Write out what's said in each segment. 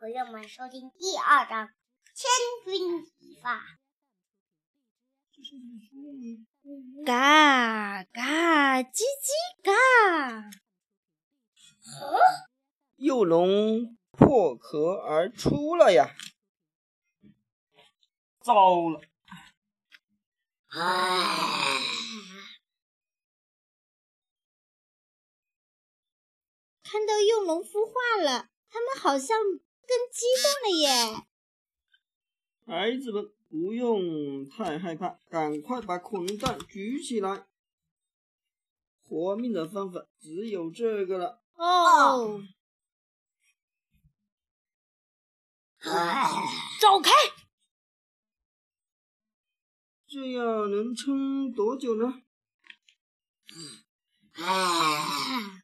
朋友们收听第二章《千钧一发》。嘎嘎叽叽嘎！幼龙破壳而出了呀！糟了！唉，看到幼龙孵化了，它们好像更激动了耶！孩子们不用太害怕，赶快把恐龙蛋举起来。活命的方法只有这个了。哦，走开！这样能撑多久呢？唉，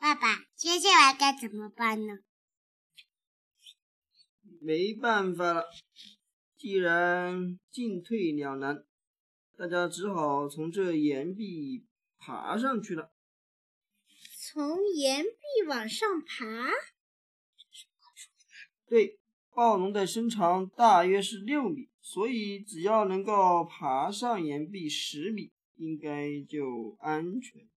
爸爸，接下来该怎么办呢？没办法了，既然进退两难，大家只好从这岩壁爬上去了。从岩壁往上爬？对，暴龙的身长大约是六米。所以，只要能够爬上岩壁十米，应该就安全。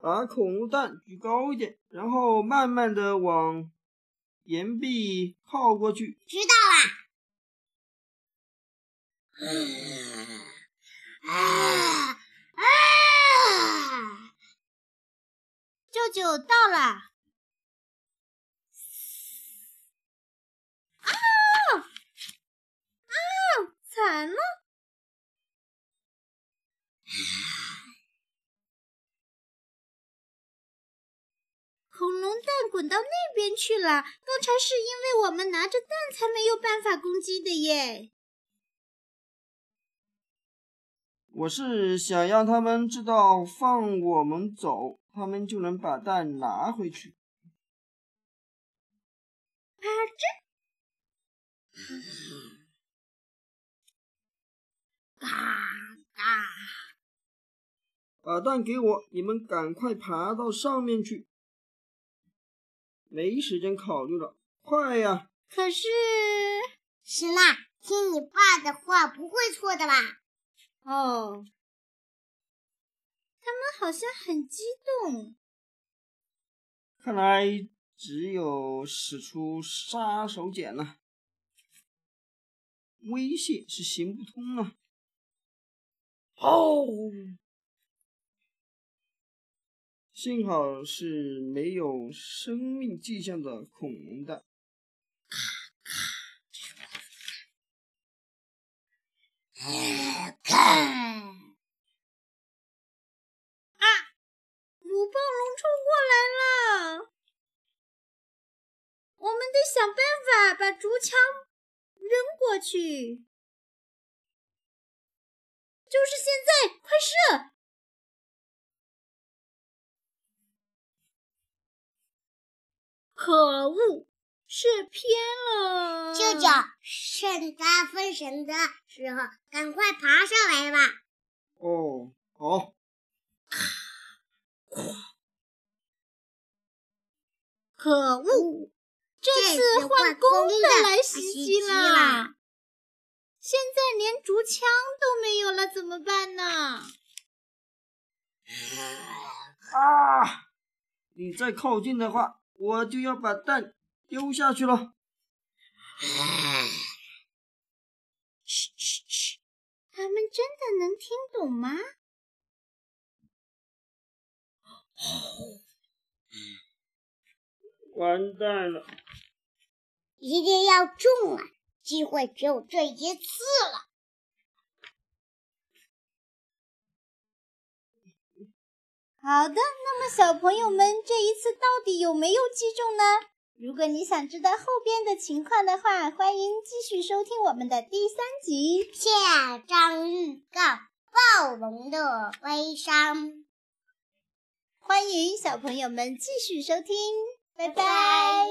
把恐龙蛋举高一点，然后慢慢的往岩壁靠过去。知道了。啊啊！舅舅到了。惨了！恐龙蛋滚到那边去了。刚才是因为我们拿着蛋才没有办法攻击的耶。我是想让他们知道，放我们走，他们就能把蛋拿回去。啊，这。嘎嘎！把蛋给我，你们赶快爬到上面去。没时间考虑了，快呀！可是，石娜，听你爸的话，不会错的吧？哦，他们好像很激动。看来只有使出杀手锏了，威胁是行不通了。哦，幸好是没有生命迹象的恐龙蛋。啊！母暴龙冲过来了，我们得想办法把竹枪扔过去。就是现在，快射！可恶，射偏了！舅舅，趁他分神的时候，赶快爬上来吧。哦，好。可恶，这次换公的来袭击了。现在连竹枪都没有了，怎么办呢？啊！你再靠近的话，我就要把蛋丢下去了。嘘嘘嘘！他们真的能听懂吗？完蛋了！一定要中啊！机会只有这一次了。好的，那么小朋友们，这一次到底有没有击中呢？如果你想知道后边的情况的话，欢迎继续收听我们的第三集下章预告：暴龙的悲伤。欢迎小朋友们继续收听，拜拜。